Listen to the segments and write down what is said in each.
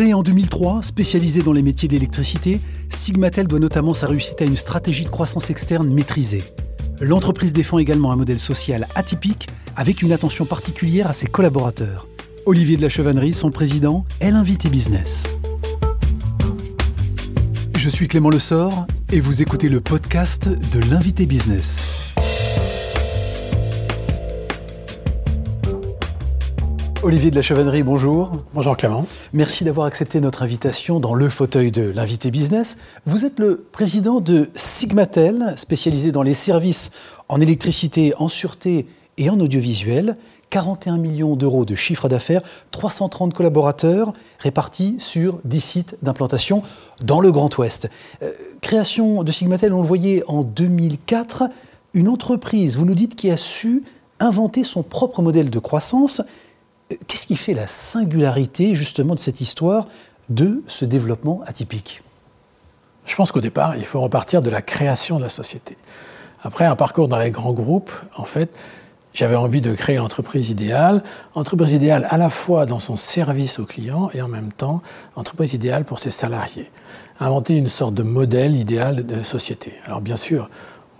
Créé en 2003, spécialisé dans les métiers d'électricité, Sigmatel doit notamment sa réussite à une stratégie de croissance externe maîtrisée. L'entreprise défend également un modèle social atypique avec une attention particulière à ses collaborateurs. Olivier de la Chevannerie, son président, est l'invité business. Je suis Clément Lessort et vous écoutez le podcast de l'invité business. Olivier de la Chevannerie, bonjour. Bonjour Clément. Merci d'avoir accepté notre invitation dans le fauteuil de l'invité business. Vous êtes le président de Sigmatel, spécialisé dans les services en électricité, en sûreté et en audiovisuel. 41 millions d'euros de chiffre d'affaires, 330 collaborateurs répartis sur 10 sites d'implantation dans le Grand Ouest. Euh, création de Sigmatel, on le voyait en 2004, une entreprise, vous nous dites, qui a su inventer son propre modèle de croissance Qu'est-ce qui fait la singularité justement de cette histoire de ce développement atypique? Je pense qu'au départ, il faut repartir de la création de la société. Après un parcours dans les grands groupes, en fait, j'avais envie de créer l'entreprise idéale, entreprise idéale à la fois dans son service aux clients et en même temps entreprise idéale pour ses salariés. Inventer une sorte de modèle idéal de société. Alors bien sûr,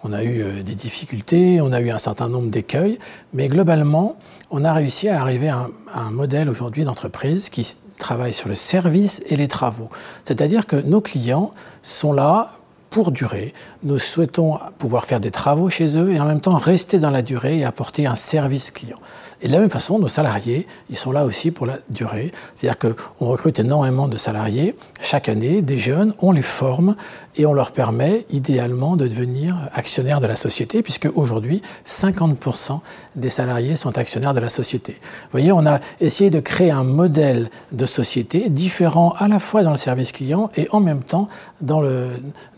on a eu euh, des difficultés, on a eu un certain nombre d'écueils, mais globalement, on a réussi à arriver à un, modèle aujourd'hui d'entreprise qui travaille sur le service et les travaux. C'est-à-dire que nos clients sont là pour durer. Nous souhaitons pouvoir faire des travaux chez eux et en même temps rester dans la durée et apporter un service client. Et de la même façon, nos salariés, ils sont là aussi pour la durée. C'est-à-dire qu'on recrute énormément de salariés chaque année, des jeunes, on les forme et on leur permet idéalement de devenir actionnaires de la société, puisque aujourd'hui, 50% des salariés sont actionnaires de la société. Vous voyez, on a essayé de créer un modèle de société différent à la fois dans le service client et en même temps dans le,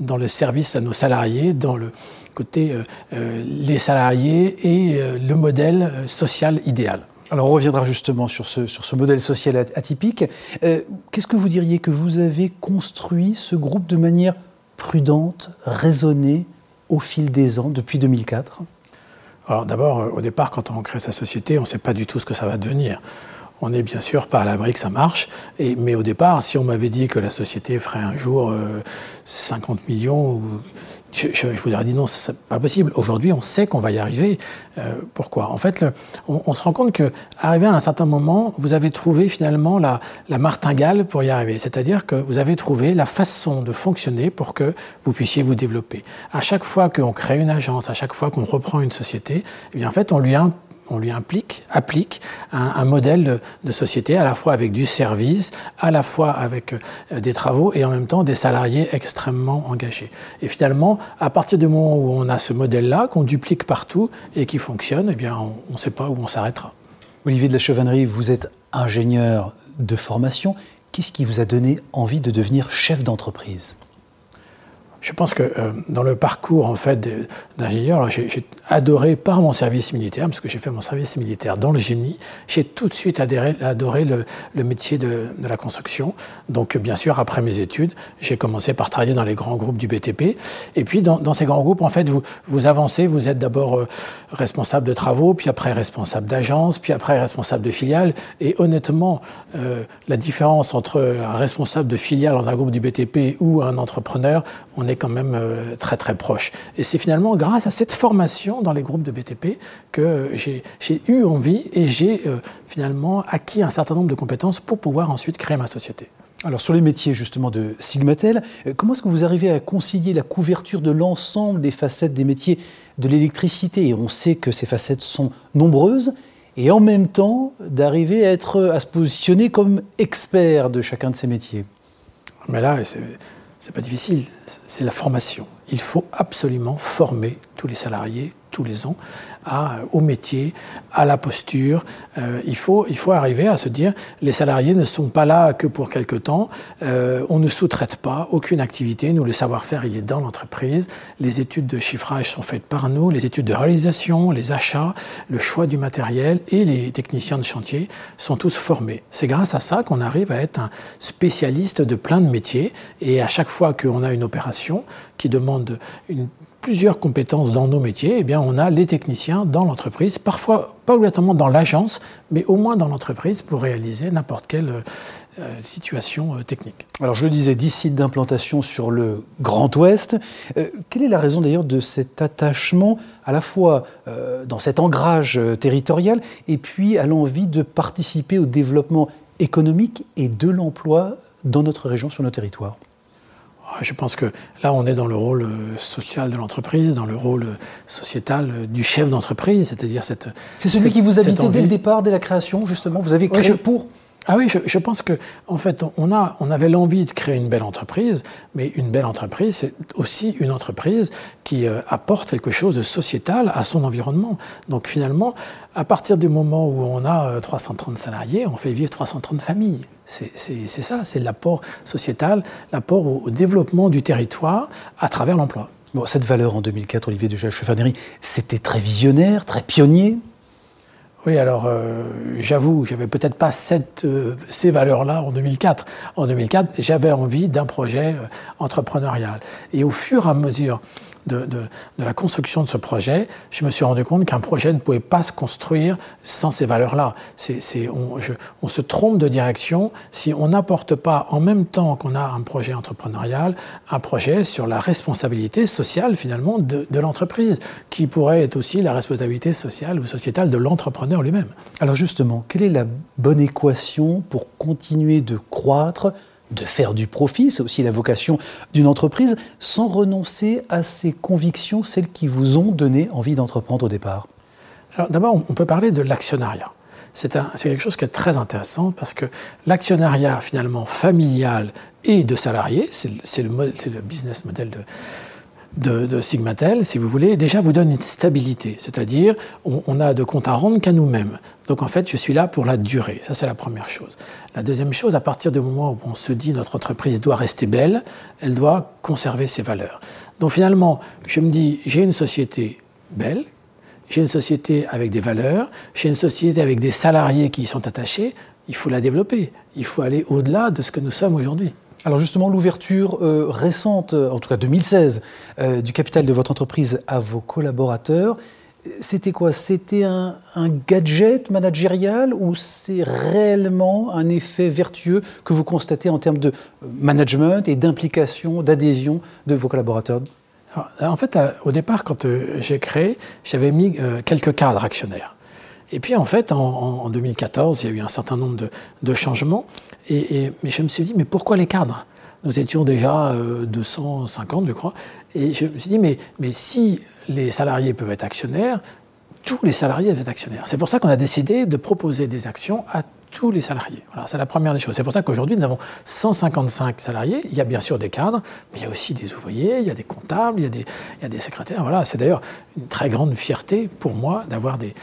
dans service à nos salariés, dans le côté euh, euh, les salariés et euh, le modèle social idéal. Alors on reviendra justement sur ce, sur ce modèle social atypique. Qu'est-ce que vous diriez que vous avez construit ce groupe de manière prudente, raisonnée, au fil des ans, depuis 2004 Alors d'abord, au départ, quand on crée sa société, on ne sait pas du tout ce que ça va devenir. On n'est bien sûr pas à l'abri que ça marche, mais au départ, si on m'avait dit que la société ferait un jour 50 millions ou je, vous aurais dit non, c'est pas possible. Aujourd'hui, on sait qu'on va y arriver. Euh, pourquoi? En fait, on, se rend compte que, arrivé à un certain moment, vous avez trouvé finalement la, la martingale pour y arriver. C'est-à-dire que vous avez trouvé la façon de fonctionner pour que vous puissiez vous développer. À chaque fois qu'on crée une agence, à chaque fois qu'on reprend une société, eh bien, en fait, on lui a on lui applique un, modèle de, société à la fois avec du service, à la fois avec euh, des travaux et en même temps des salariés extrêmement engagés. Et finalement, à partir du moment où on a ce modèle-là, qu'on duplique partout et qui fonctionne, eh bien, on ne sait pas où on s'arrêtera. Olivier de la Chevannerie, vous êtes ingénieur de formation. Qu'est-ce qui vous a donné envie de devenir chef d'entreprise? Je pense que euh, dans le parcours en fait d'ingénieur, j'ai adoré par mon service militaire, parce que j'ai fait mon service militaire dans le génie, j'ai tout de suite adoré le, métier de, la construction. Donc bien sûr, après mes études, j'ai commencé par travailler dans les grands groupes du BTP. Et puis dans, ces grands groupes, en fait, vous, vous avancez, vous êtes d'abord euh, responsable de travaux, puis après responsable d'agence, puis après responsable de filiale. Et honnêtement, euh, la différence entre un responsable de filiale dans un groupe du BTP ou un entrepreneur, on est quand même euh, très très proche. Et c'est finalement grâce à cette formation dans les groupes de BTP que j'ai eu envie et j'ai euh, finalement acquis un certain nombre de compétences pour pouvoir ensuite créer ma société. Alors sur les métiers justement de Sigmatel, euh, comment est-ce que vous arrivez à concilier la couverture de l'ensemble des facettes des métiers de l'électricité? Et on sait que ces facettes sont nombreuses et en même temps d'arriver à, être, à se positionner comme expert de chacun de ces métiers. Mais là, c'est pas difficile, c'est la formation. Il faut absolument former tous les salariés tous les ans au métier, à la posture. Euh, il, faut, il faut arriver à se dire les salariés ne sont pas là que pour quelque temps. Euh, on ne sous-traite pas aucune activité. Nous, le savoir-faire, il est dans l'entreprise. Les études de chiffrage sont faites par nous. Les études de réalisation, les achats, le choix du matériel et les techniciens de chantier sont tous formés. C'est grâce à ça qu'on arrive à être un spécialiste de plein de métiers. Et à chaque fois qu'on a une opération qui demande une plusieurs compétences dans nos métiers, eh bien, on a les techniciens dans l'entreprise, parfois pas obligatoirement dans l'agence, mais au moins dans l'entreprise pour réaliser n'importe quelle euh, situation euh, technique. Alors je le disais, 10 sites d'implantation sur le Grand Ouest. Euh, quelle est la raison d'ailleurs de cet attachement à la fois dans cet ancrage territorial et puis à l'envie de participer au développement économique et de l'emploi dans notre région, sur nos territoires? Je pense que là, on est dans le rôle euh, social de l'entreprise, dans le rôle euh, sociétal euh, du chef d'entreprise, c'est-à-dire cette. C'est celui qui vous habitait dès le départ, dès la création, justement. Vous avez créé pour. Ah oui, je, pense que en fait, on, a, on avait l'envie de créer une belle entreprise, mais une belle entreprise, c'est aussi une entreprise qui apporte quelque chose de sociétal à son environnement. Donc finalement, à partir du moment où on a 330 salariés, on fait vivre 330 familles. C'est ça, c'est l'apport sociétal, l'apport au, développement du territoire à travers l'emploi. Bon, cette valeur en 2004, Olivier de Chefanerie, c'était très visionnaire, très pionnier oui, alors euh, j'avoue, j'avais peut-être pas euh, ces valeurs-là en 2004. En 2004, j'avais envie d'un projet euh, entrepreneurial. Et au fur et à mesure de, la construction de ce projet, je me suis rendu compte qu'un projet ne pouvait pas se construire sans ces valeurs-là. on, se trompe de direction si on n'apporte pas en même temps qu'on a un projet entrepreneurial, un projet sur la responsabilité sociale finalement de, de l'entreprise, qui pourrait être aussi la responsabilité sociale ou sociétale de l'entrepreneur lui-même. Alors justement, quelle est la bonne équation pour continuer de croître de faire du profit, c'est aussi la vocation d'une entreprise, sans renoncer à ces convictions, celles qui vous ont donné envie d'entreprendre au départ Alors d'abord, on peut parler de l'actionnariat. C'est quelque chose qui est très intéressant parce que l'actionnariat finalement familial et de salariés, c'est le, le, business model de, de, Sigmatel, si vous voulez, déjà vous donne une stabilité. C'est-à-dire, on, a de compte à rendre qu'à nous-mêmes. Donc en fait, je suis là pour la durée. Ça, c'est la première chose. La deuxième chose, à partir du moment où on se dit notre entreprise doit rester belle, elle doit conserver ses valeurs. Donc finalement, je me dis, j'ai une société belle, j'ai une société avec des valeurs, j'ai une société avec des salariés qui y sont attachés, il faut la développer. Il faut aller au-delà de ce que nous sommes aujourd'hui. Alors justement, l'ouverture euh, récente, en tout cas 2016, euh, du capital de votre entreprise à vos collaborateurs, c'était quoi? C'était un, gadget managérial ou c'est réellement un effet vertueux que vous constatez en termes de management et d'implication, d'adhésion de vos collaborateurs? En fait, au départ, quand euh, j'ai créé, j'avais mis quelques cadres actionnaires. Et puis en fait, en, 2014, il y a eu un certain nombre de, changements. Et, mais je me suis dit, mais pourquoi les cadres? Nous étions déjà 250, euh, je crois. Et je me suis dit, mais, mais si les salariés peuvent être actionnaires, tous les salariés doivent être actionnaires. C'est pour ça qu'on a décidé de proposer des actions à tous les salariés. C'est la première des choses. C'est pour ça qu'aujourd'hui, nous avons 155 salariés. Il y a bien sûr des cadres, mais il y a aussi des ouvriers, il y a des comptables, il y a des, secrétaires. Voilà, c'est d'ailleurs une très grande fierté pour moi d'avoir des,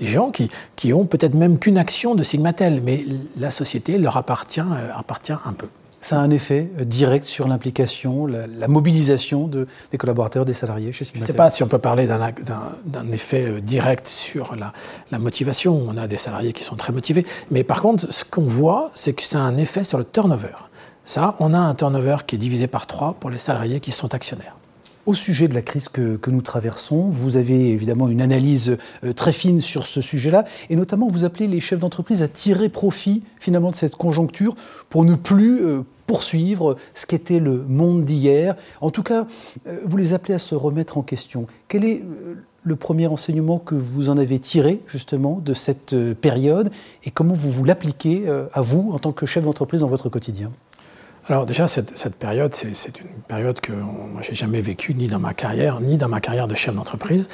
gens qui, qui ont peut-être même qu'une action de Sigmatel, mais la société leur appartient, euh, appartient un peu ça a un effet euh, direct sur l'implication, la, mobilisation de, des collaborateurs, des salariés chez Je ne sais pas si on peut parler d'un effet euh, direct sur la, la, motivation. On a des salariés qui sont très motivés. Mais par contre, ce qu'on voit, c'est que ça a un effet sur le turnover. Ça, on a un turnover qui est divisé par trois pour les salariés qui sont actionnaires. Au sujet de la crise que, nous traversons, vous avez évidemment une analyse euh, très fine sur ce sujet-là, et notamment vous appelez les chefs d'entreprise à tirer profit finalement de cette conjoncture pour ne plus euh, poursuivre ce qu'était le monde d'hier. En tout cas, euh, vous les appelez à se remettre en question. Quel est le premier enseignement que vous en avez tiré justement de cette période et comment vous vous l'appliquez à vous en tant que chef d'entreprise dans votre quotidien? Alors déjà, cette, période, c'est une période que moi, j'ai jamais vécue, ni dans ma carrière, ni dans ma carrière de chef d'entreprise.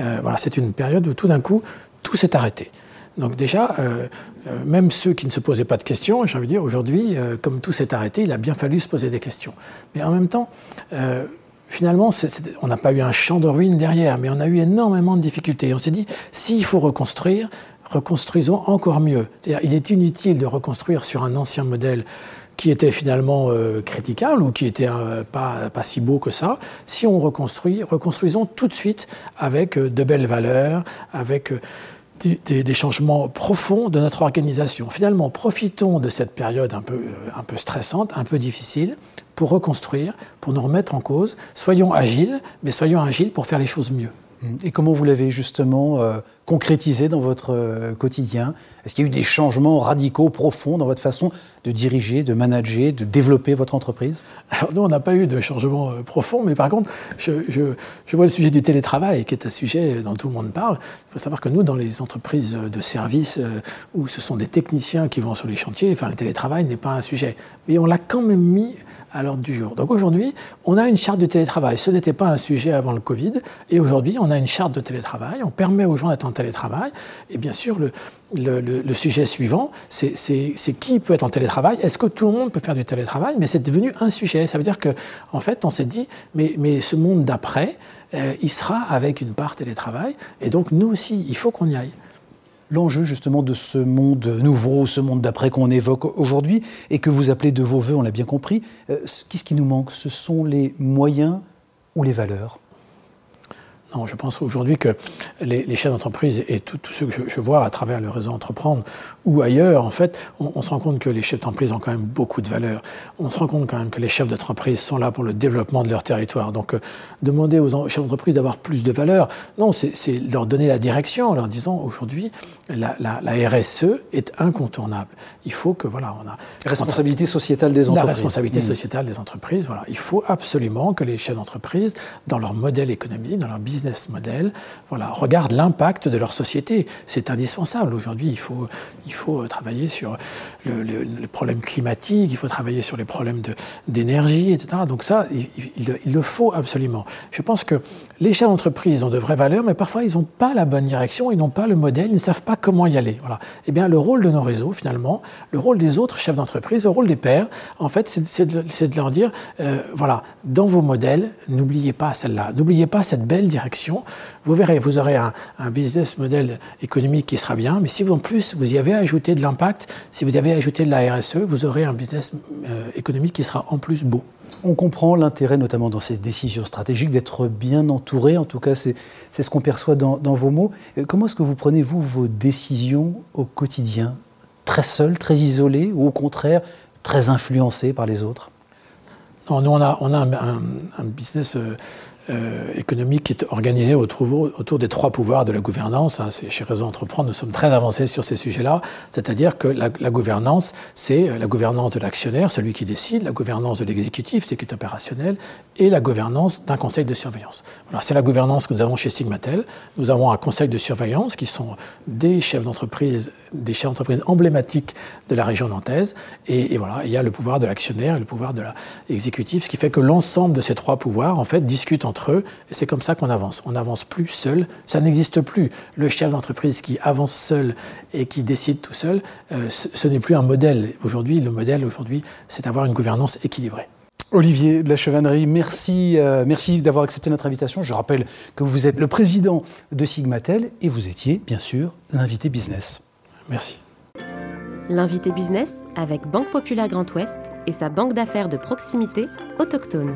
Euh, voilà, c'est une période où tout d'un coup, tout s'est arrêté. Donc déjà, euh, euh, même ceux qui ne se posaient pas de questions, j'ai envie de dire, aujourd'hui, comme tout s'est arrêté, il a bien fallu se poser des questions. Mais en même temps, finalement, on n'a pas eu un champ de ruines derrière, mais on a eu énormément de difficultés. on s'est dit, s'il faut reconstruire, reconstruisons encore mieux. il est inutile de reconstruire sur un ancien modèle qui était finalement euh, critiquable ou qui était euh, pas, si beau que ça, si on reconstruit, reconstruisons tout de suite avec euh, de belles valeurs, avec des, changements profonds de notre organisation. Finalement, profitons de cette période un peu, un peu stressante, un peu difficile, pour reconstruire, pour nous remettre en cause. Soyons agiles, mais soyons agiles pour faire les choses mieux. Et comment vous l'avez justement euh, concrétisé dans votre euh, quotidien? Est-ce qu'il y a eu des changements radicaux, profonds dans votre façon de diriger, de manager, de développer votre entreprise? Alors nous, on n'a pas eu de changement euh, profond, mais par contre, je, vois le sujet du télétravail, qui est un sujet dont tout le monde parle. Il faut savoir que nous, dans les entreprises de services, où ce sont des techniciens qui vont sur les chantiers, enfin, le télétravail n'est pas un sujet. Mais on l'a quand même mis à l'ordre du jour. Donc aujourd'hui, on a une charte de télétravail. Ce n'était pas un sujet avant le Covid. Et aujourd'hui, on a une charte de télétravail. On permet aux gens d'être en télétravail. Et bien sûr, le, sujet suivant, c'est qui peut être en télétravail? Est-ce que tout le monde peut faire du télétravail? Mais c'est devenu un sujet. Ça veut dire qu'en en fait, on s'est dit, mais, mais ce monde d'après, euh, il sera avec une part télétravail. Et donc, nous aussi, il faut qu'on y aille l'enjeu justement de ce monde nouveau, ce monde d'après qu'on évoque aujourd'hui et que vous appelez de vos voeux, on l'a bien compris. Euh, qu'est-ce qui nous manque? Ce sont les moyens ou les valeurs? Non, je pense aujourd'hui que les, chefs d'entreprise et tous ceux que je, vois à travers le réseau Entreprendre ou ailleurs, en fait, on, se rend compte que les chefs d'entreprise ont quand même beaucoup de valeur. On se rend compte quand même que les chefs d'entreprise sont là pour le développement de leur territoire. Donc, euh, demander aux chefs d'entreprise d'avoir plus de valeur, non, c'est leur donner la direction en leur disant aujourd'hui, la, RSE est incontournable. Il faut que, voilà, on a. Responsabilité sociétale des entreprises. La responsabilité mmh. sociétale des entreprises, voilà. Il faut absolument que les chefs d'entreprise, dans leur modèle économique, dans leur business, business model, voilà, regardent l'impact de leur société. C'est indispensable. Aujourd'hui, il faut, il faut travailler sur le, le, problème climatique, il faut travailler sur les problèmes d'énergie, etc. Donc ça, il, le faut absolument. Je pense que les chefs d'entreprise ont de vraies valeurs, mais parfois ils n'ont pas la bonne direction, ils n'ont pas le modèle, ils ne savent pas comment y aller. Voilà. Eh bien, le rôle de nos réseaux, finalement, le rôle des autres chefs d'entreprise, le rôle des pairs, en fait, c'est de, de, leur dire, euh, voilà, dans vos modèles, n'oubliez pas celle-là, n'oubliez pas cette belle direction vous verrez, vous aurez un, business model économique qui sera bien, mais si en plus vous y avez ajouté de l'impact, si vous y avez ajouté de la RSE, vous aurez un business euh, économique qui sera en plus beau. On comprend l'intérêt, notamment dans ces décisions stratégiques, d'être bien entouré. En tout cas, c'est ce qu'on perçoit dans, vos mots. Euh, comment est-ce que vous prenez, vous, vos décisions au quotidien? Très seul, très isolé, ou au contraire, très influencé par les autres? Non, nous, on a, on a un, business euh, euh, économique qui est organisé autour, des trois pouvoirs de la gouvernance. Hein. Chez Réseau Entreprendre, nous sommes très avancés sur ces sujets-là. C'est-à-dire que la, gouvernance, c'est euh, la gouvernance de l'actionnaire, celui qui décide, la gouvernance de l'exécutif, ce qui est opérationnel, et la gouvernance d'un conseil de surveillance. Voilà, c'est la gouvernance que nous avons chez Sigmatel. Nous avons un conseil de surveillance qui sont des chefs d'entreprise, des chefs d'entreprise emblématiques de la région nantaise. Et, et, voilà, il y a le pouvoir de l'actionnaire et le pouvoir de l'exécutif, ce qui fait que l'ensemble de ces trois pouvoirs, en fait, discutent entre eux. Et c'est comme ça qu'on avance. On n'avance plus seul. Ça n'existe plus. Le chef d'entreprise qui avance seul et qui décide tout seul, euh, ce, n'est plus un modèle. Aujourd'hui, le modèle, aujourd'hui, c'est d'avoir une gouvernance équilibrée. Olivier de la Chevannerie, merci, euh, merci d'avoir accepté notre invitation. Je rappelle que vous êtes le président de Sigmatel et vous étiez, bien sûr, l'invité business. Merci. L'invité business avec Banque Populaire Grand Ouest et sa banque d'affaires de proximité autochtone.